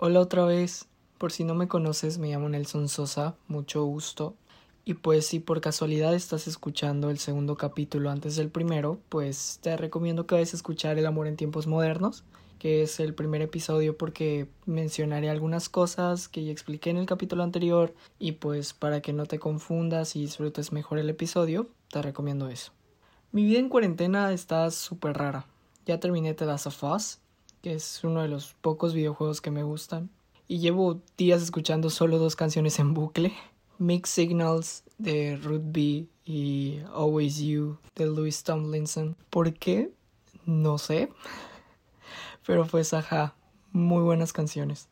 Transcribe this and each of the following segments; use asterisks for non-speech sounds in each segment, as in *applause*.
Hola otra vez. Por si no me conoces, me llamo Nelson Sosa, mucho gusto. Y pues si por casualidad estás escuchando el segundo capítulo antes del primero, pues te recomiendo que vayas a escuchar El amor en tiempos modernos, que es el primer episodio porque mencionaré algunas cosas que ya expliqué en el capítulo anterior y pues para que no te confundas y disfrutes mejor el episodio, te recomiendo eso. Mi vida en cuarentena está súper rara. Ya terminé The Last of Us, es uno de los pocos videojuegos que me gustan. Y llevo días escuchando solo dos canciones en bucle. Mixed Signals de Ruth B y Always You de Louis Tomlinson. ¿Por qué? No sé. *laughs* Pero pues ajá, muy buenas canciones.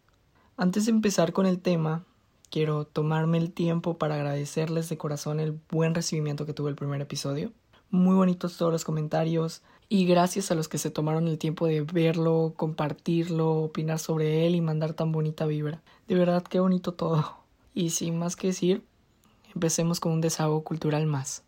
Antes de empezar con el tema, quiero tomarme el tiempo para agradecerles de corazón el buen recibimiento que tuvo el primer episodio. Muy bonitos todos los comentarios, y gracias a los que se tomaron el tiempo de verlo, compartirlo, opinar sobre él y mandar tan bonita vibra. De verdad, qué bonito todo. Y sin más que decir, empecemos con un desahogo cultural más.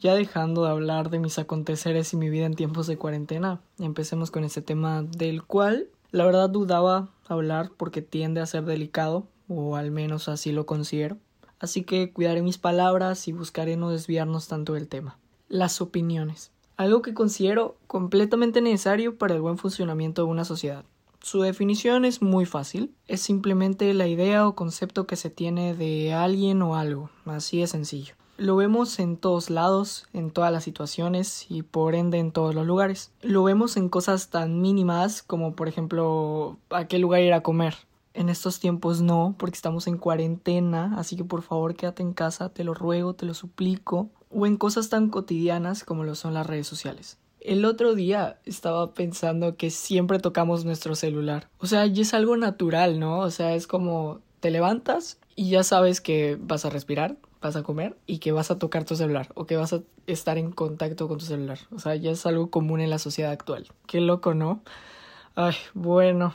Ya dejando de hablar de mis aconteceres y mi vida en tiempos de cuarentena, empecemos con ese tema del cual la verdad dudaba hablar porque tiende a ser delicado, o al menos así lo considero. Así que cuidaré mis palabras y buscaré no desviarnos tanto del tema. Las opiniones. Algo que considero completamente necesario para el buen funcionamiento de una sociedad. Su definición es muy fácil, es simplemente la idea o concepto que se tiene de alguien o algo, así de sencillo. Lo vemos en todos lados, en todas las situaciones y por ende en todos los lugares. Lo vemos en cosas tan mínimas como por ejemplo a qué lugar ir a comer. En estos tiempos no, porque estamos en cuarentena, así que por favor quédate en casa, te lo ruego, te lo suplico. O en cosas tan cotidianas como lo son las redes sociales. El otro día estaba pensando que siempre tocamos nuestro celular. O sea, y es algo natural, ¿no? O sea, es como te levantas y ya sabes que vas a respirar, vas a comer y que vas a tocar tu celular o que vas a estar en contacto con tu celular. O sea, ya es algo común en la sociedad actual. Qué loco, ¿no? Ay, bueno.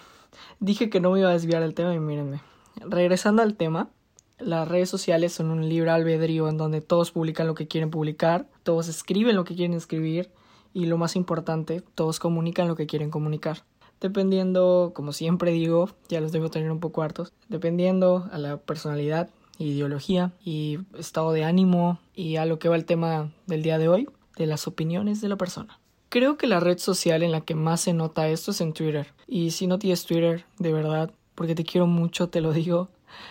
Dije que no me iba a desviar del tema y mírenme. Regresando al tema, las redes sociales son un libre albedrío en donde todos publican lo que quieren publicar, todos escriben lo que quieren escribir y lo más importante, todos comunican lo que quieren comunicar. Dependiendo, como siempre digo, ya los debo tener un poco hartos, dependiendo a la personalidad ideología y estado de ánimo y a lo que va el tema del día de hoy, de las opiniones de la persona. Creo que la red social en la que más se nota esto es en Twitter. Y si no tienes Twitter, de verdad, porque te quiero mucho, te lo digo,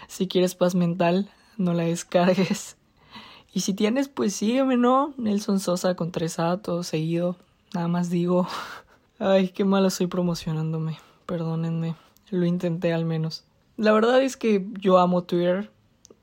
si quieres paz mental, no la descargues. Y si tienes, pues sígueme, ¿no? Nelson Sosa con tres A, todo seguido. Nada más digo. *laughs* Ay, qué malo soy promocionándome. Perdónenme. Lo intenté al menos. La verdad es que yo amo Twitter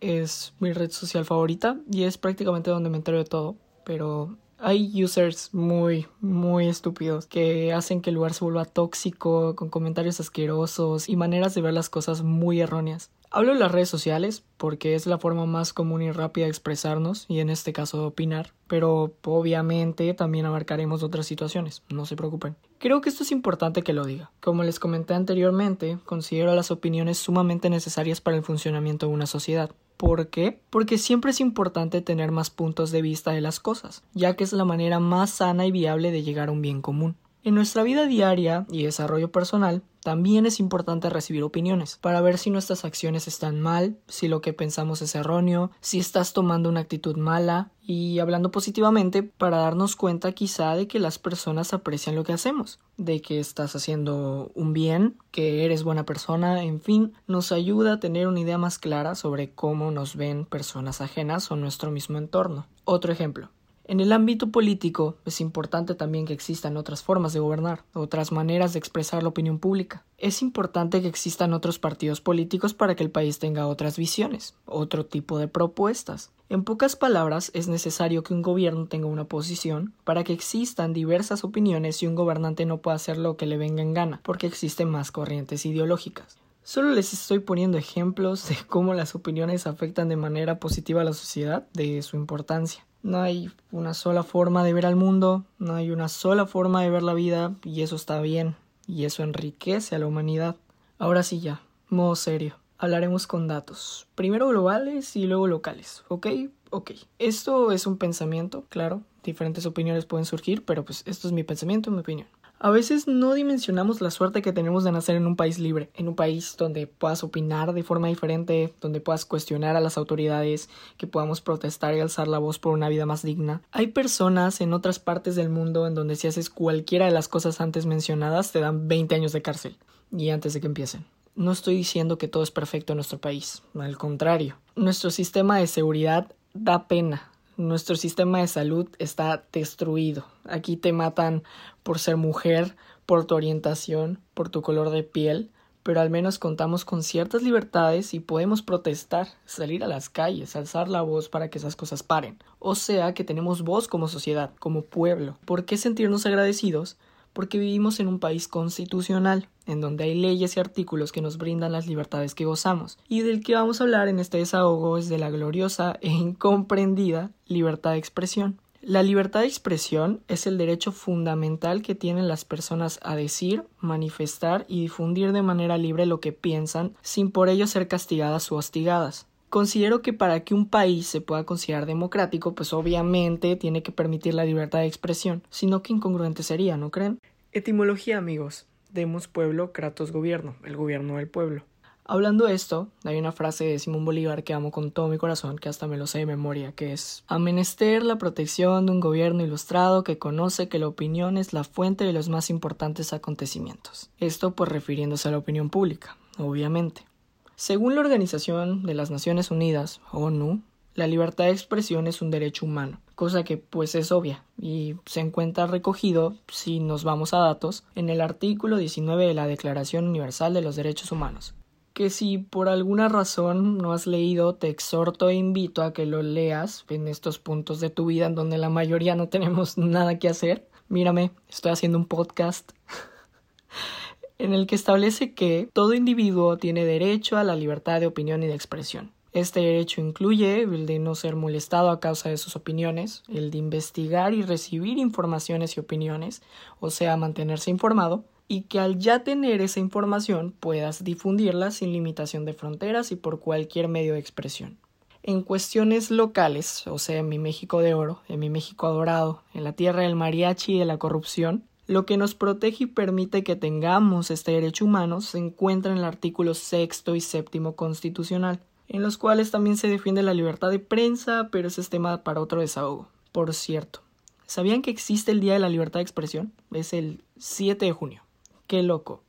es mi red social favorita y es prácticamente donde me entero de todo. Pero hay users muy, muy estúpidos que hacen que el lugar se vuelva tóxico, con comentarios asquerosos y maneras de ver las cosas muy erróneas. Hablo de las redes sociales porque es la forma más común y rápida de expresarnos y en este caso de opinar, pero obviamente también abarcaremos otras situaciones, no se preocupen. Creo que esto es importante que lo diga. Como les comenté anteriormente, considero las opiniones sumamente necesarias para el funcionamiento de una sociedad. ¿Por qué? Porque siempre es importante tener más puntos de vista de las cosas, ya que es la manera más sana y viable de llegar a un bien común. En nuestra vida diaria y desarrollo personal, también es importante recibir opiniones para ver si nuestras acciones están mal, si lo que pensamos es erróneo, si estás tomando una actitud mala y hablando positivamente para darnos cuenta quizá de que las personas aprecian lo que hacemos, de que estás haciendo un bien, que eres buena persona, en fin, nos ayuda a tener una idea más clara sobre cómo nos ven personas ajenas o nuestro mismo entorno. Otro ejemplo. En el ámbito político es importante también que existan otras formas de gobernar, otras maneras de expresar la opinión pública. Es importante que existan otros partidos políticos para que el país tenga otras visiones, otro tipo de propuestas. En pocas palabras, es necesario que un gobierno tenga una posición para que existan diversas opiniones y un gobernante no pueda hacer lo que le venga en gana, porque existen más corrientes ideológicas. Solo les estoy poniendo ejemplos de cómo las opiniones afectan de manera positiva a la sociedad, de su importancia. No hay una sola forma de ver al mundo, no hay una sola forma de ver la vida y eso está bien. y eso enriquece a la humanidad. Ahora sí ya, modo serio. Hablaremos con datos, primero globales y luego locales, ¿ok? Ok, esto es un pensamiento, claro, diferentes opiniones pueden surgir, pero pues esto es mi pensamiento, mi opinión. A veces no dimensionamos la suerte que tenemos de nacer en un país libre, en un país donde puedas opinar de forma diferente, donde puedas cuestionar a las autoridades, que podamos protestar y alzar la voz por una vida más digna. Hay personas en otras partes del mundo en donde si haces cualquiera de las cosas antes mencionadas te dan 20 años de cárcel, y antes de que empiecen. No estoy diciendo que todo es perfecto en nuestro país, al contrario. Nuestro sistema de seguridad da pena, nuestro sistema de salud está destruido. Aquí te matan por ser mujer, por tu orientación, por tu color de piel, pero al menos contamos con ciertas libertades y podemos protestar, salir a las calles, alzar la voz para que esas cosas paren. O sea que tenemos voz como sociedad, como pueblo. ¿Por qué sentirnos agradecidos? Porque vivimos en un país constitucional, en donde hay leyes y artículos que nos brindan las libertades que gozamos, y del que vamos a hablar en este desahogo es de la gloriosa e incomprendida libertad de expresión. La libertad de expresión es el derecho fundamental que tienen las personas a decir, manifestar y difundir de manera libre lo que piensan sin por ello ser castigadas o hostigadas. Considero que para que un país se pueda considerar democrático, pues obviamente tiene que permitir la libertad de expresión, sino que incongruente sería, ¿no creen? Etimología, amigos. Demos pueblo, Kratos gobierno, el gobierno del pueblo. Hablando de esto, hay una frase de Simón Bolívar que amo con todo mi corazón, que hasta me lo sé de memoria, que es Amenester la protección de un gobierno ilustrado que conoce que la opinión es la fuente de los más importantes acontecimientos. Esto pues refiriéndose a la opinión pública, obviamente. Según la Organización de las Naciones Unidas, ONU, la libertad de expresión es un derecho humano, cosa que pues es obvia y se encuentra recogido, si nos vamos a datos, en el artículo 19 de la Declaración Universal de los Derechos Humanos, que si por alguna razón no has leído, te exhorto e invito a que lo leas en estos puntos de tu vida en donde la mayoría no tenemos *laughs* nada que hacer. Mírame, estoy haciendo un podcast. *laughs* en el que establece que todo individuo tiene derecho a la libertad de opinión y de expresión. Este derecho incluye el de no ser molestado a causa de sus opiniones, el de investigar y recibir informaciones y opiniones, o sea, mantenerse informado, y que al ya tener esa información puedas difundirla sin limitación de fronteras y por cualquier medio de expresión. En cuestiones locales, o sea, en mi México de oro, en mi México adorado, en la tierra del mariachi y de la corrupción, lo que nos protege y permite que tengamos este derecho humano se encuentra en el artículo sexto y séptimo constitucional, en los cuales también se defiende la libertad de prensa, pero ese es tema para otro desahogo. Por cierto, ¿sabían que existe el Día de la Libertad de Expresión? Es el 7 de junio. Qué loco.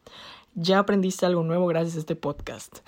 Ya aprendiste algo nuevo gracias a este podcast.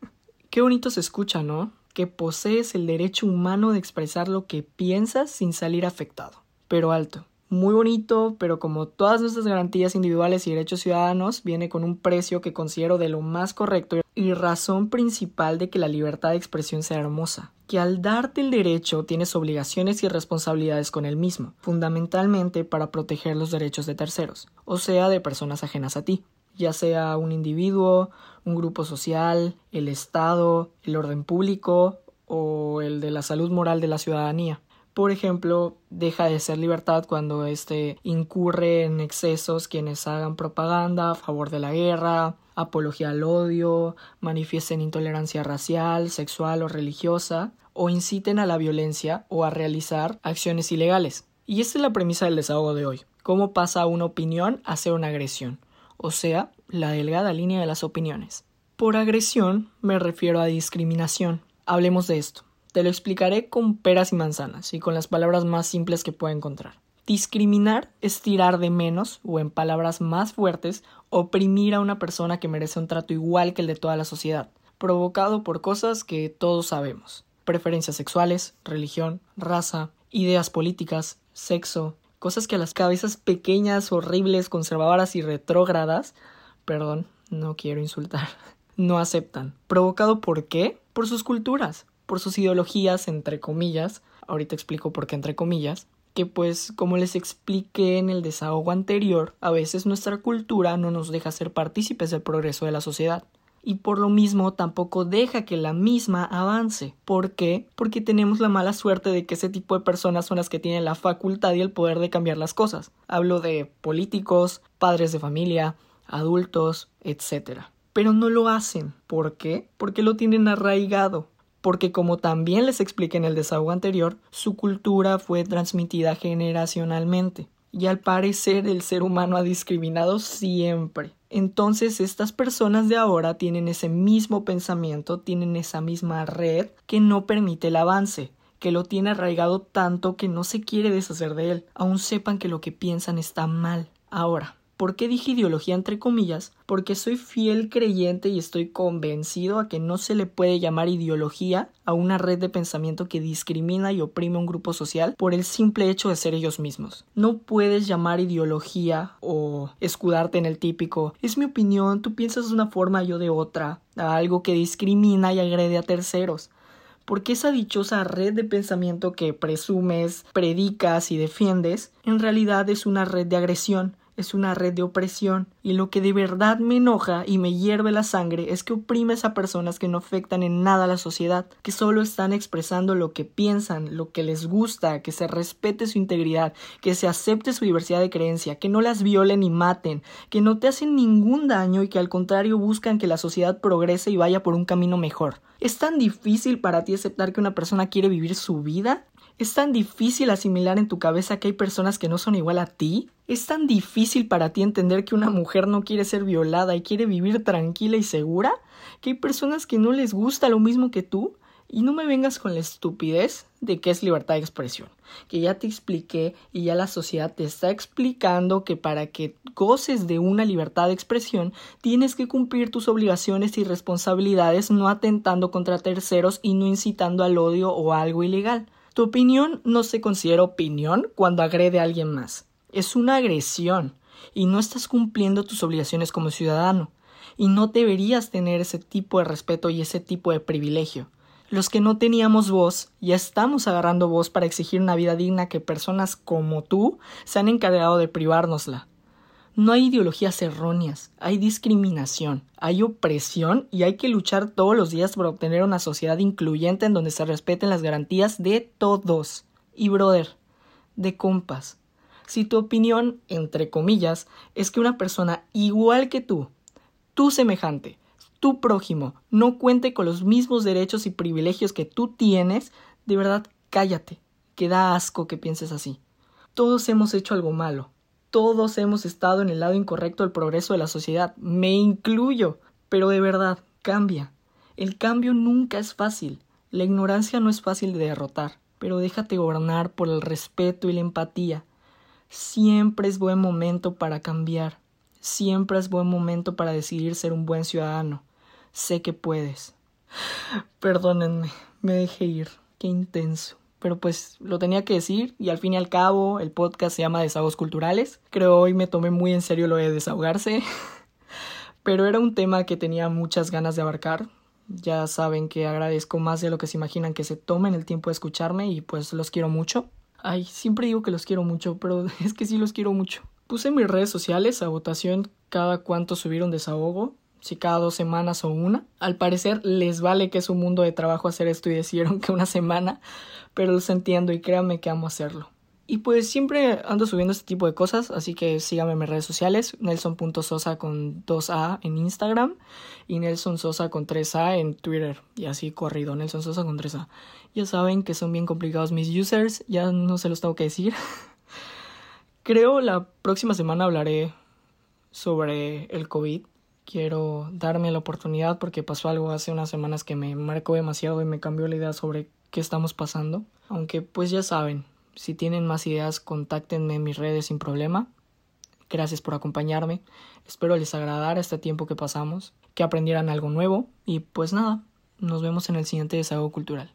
*laughs* Qué bonito se escucha, ¿no? Que posees el derecho humano de expresar lo que piensas sin salir afectado. Pero alto muy bonito, pero como todas nuestras garantías individuales y derechos ciudadanos, viene con un precio que considero de lo más correcto y razón principal de que la libertad de expresión sea hermosa, que al darte el derecho tienes obligaciones y responsabilidades con el mismo, fundamentalmente para proteger los derechos de terceros, o sea, de personas ajenas a ti, ya sea un individuo, un grupo social, el Estado, el orden público o el de la salud moral de la ciudadanía. Por ejemplo, deja de ser libertad cuando éste incurre en excesos quienes hagan propaganda a favor de la guerra, apología al odio, manifiesten intolerancia racial, sexual o religiosa, o inciten a la violencia o a realizar acciones ilegales. Y esta es la premisa del desahogo de hoy. ¿Cómo pasa una opinión a ser una agresión? O sea, la delgada línea de las opiniones. Por agresión me refiero a discriminación. Hablemos de esto. Te lo explicaré con peras y manzanas y con las palabras más simples que pueda encontrar. Discriminar es tirar de menos o en palabras más fuertes oprimir a una persona que merece un trato igual que el de toda la sociedad, provocado por cosas que todos sabemos. Preferencias sexuales, religión, raza, ideas políticas, sexo, cosas que a las cabezas pequeñas, horribles, conservadoras y retrógradas, perdón, no quiero insultar, *laughs* no aceptan. ¿Provocado por qué? Por sus culturas, por sus ideologías, entre comillas, ahorita explico por qué entre comillas, que pues como les expliqué en el desahogo anterior, a veces nuestra cultura no nos deja ser partícipes del progreso de la sociedad. Y por lo mismo tampoco deja que la misma avance. ¿Por qué? Porque tenemos la mala suerte de que ese tipo de personas son las que tienen la facultad y el poder de cambiar las cosas. Hablo de políticos, padres de familia, adultos, etc. Pero no lo hacen. ¿Por qué? Porque lo tienen arraigado. Porque como también les expliqué en el desahogo anterior, su cultura fue transmitida generacionalmente. Y al parecer el ser humano ha discriminado siempre. Entonces estas personas de ahora tienen ese mismo pensamiento, tienen esa misma red que no permite el avance, que lo tiene arraigado tanto que no se quiere deshacer de él, aun sepan que lo que piensan está mal. Ahora, ¿Por qué dije ideología entre comillas? Porque soy fiel creyente y estoy convencido a que no se le puede llamar ideología a una red de pensamiento que discrimina y oprime a un grupo social por el simple hecho de ser ellos mismos. No puedes llamar ideología o escudarte en el típico es mi opinión, tú piensas de una forma, yo de otra, a algo que discrimina y agrede a terceros porque esa dichosa red de pensamiento que presumes, predicas y defiendes, en realidad es una red de agresión, es una red de opresión y lo que de verdad me enoja y me hierve la sangre es que oprimes a personas que no afectan en nada a la sociedad, que solo están expresando lo que piensan, lo que les gusta, que se respete su integridad, que se acepte su diversidad de creencia, que no las violen ni maten, que no te hacen ningún daño y que al contrario buscan que la sociedad progrese y vaya por un camino mejor. ¿Es tan difícil para ti aceptar que una persona quiere vivir su vida? ¿Es tan difícil asimilar en tu cabeza que hay personas que no son igual a ti? ¿Es tan difícil para ti entender que una mujer no quiere ser violada y quiere vivir tranquila y segura? ¿Que hay personas que no les gusta lo mismo que tú? Y no me vengas con la estupidez de que es libertad de expresión, que ya te expliqué y ya la sociedad te está explicando que para que goces de una libertad de expresión tienes que cumplir tus obligaciones y responsabilidades no atentando contra terceros y no incitando al odio o algo ilegal. Tu opinión no se considera opinión cuando agrede a alguien más. Es una agresión y no estás cumpliendo tus obligaciones como ciudadano y no deberías tener ese tipo de respeto y ese tipo de privilegio. Los que no teníamos voz ya estamos agarrando voz para exigir una vida digna que personas como tú se han encargado de privárnosla. No hay ideologías erróneas, hay discriminación, hay opresión y hay que luchar todos los días por obtener una sociedad incluyente en donde se respeten las garantías de todos. Y brother, de compas, si tu opinión, entre comillas, es que una persona igual que tú, tu semejante, tu prójimo, no cuente con los mismos derechos y privilegios que tú tienes, de verdad cállate, que da asco que pienses así. Todos hemos hecho algo malo, todos hemos estado en el lado incorrecto del progreso de la sociedad, me incluyo, pero de verdad, cambia. El cambio nunca es fácil, la ignorancia no es fácil de derrotar, pero déjate gobernar por el respeto y la empatía. Siempre es buen momento para cambiar, siempre es buen momento para decidir ser un buen ciudadano. Sé que puedes. Perdónenme, me dejé ir, qué intenso pero pues lo tenía que decir y al fin y al cabo el podcast se llama Desahogos Culturales. Creo hoy me tomé muy en serio lo de desahogarse, *laughs* pero era un tema que tenía muchas ganas de abarcar. Ya saben que agradezco más de lo que se imaginan que se tomen el tiempo de escucharme y pues los quiero mucho. Ay, siempre digo que los quiero mucho, pero *laughs* es que sí los quiero mucho. Puse en mis redes sociales a votación cada cuánto subir un desahogo si cada dos semanas o una. Al parecer les vale que es un mundo de trabajo hacer esto y decidieron que una semana, pero los entiendo y créanme que amo hacerlo. Y pues siempre ando subiendo este tipo de cosas, así que síganme en mis redes sociales, nelson.sosa con 2A en Instagram y Nelson Sosa con 3A en Twitter. Y así corrido, Nelson Sosa con 3A. Ya saben que son bien complicados mis users, ya no se los tengo que decir. *laughs* Creo la próxima semana hablaré sobre el COVID quiero darme la oportunidad porque pasó algo hace unas semanas que me marcó demasiado y me cambió la idea sobre qué estamos pasando. Aunque pues ya saben, si tienen más ideas, contáctenme en mis redes sin problema. Gracias por acompañarme. Espero les agradara este tiempo que pasamos, que aprendieran algo nuevo y pues nada, nos vemos en el siguiente desahogo cultural.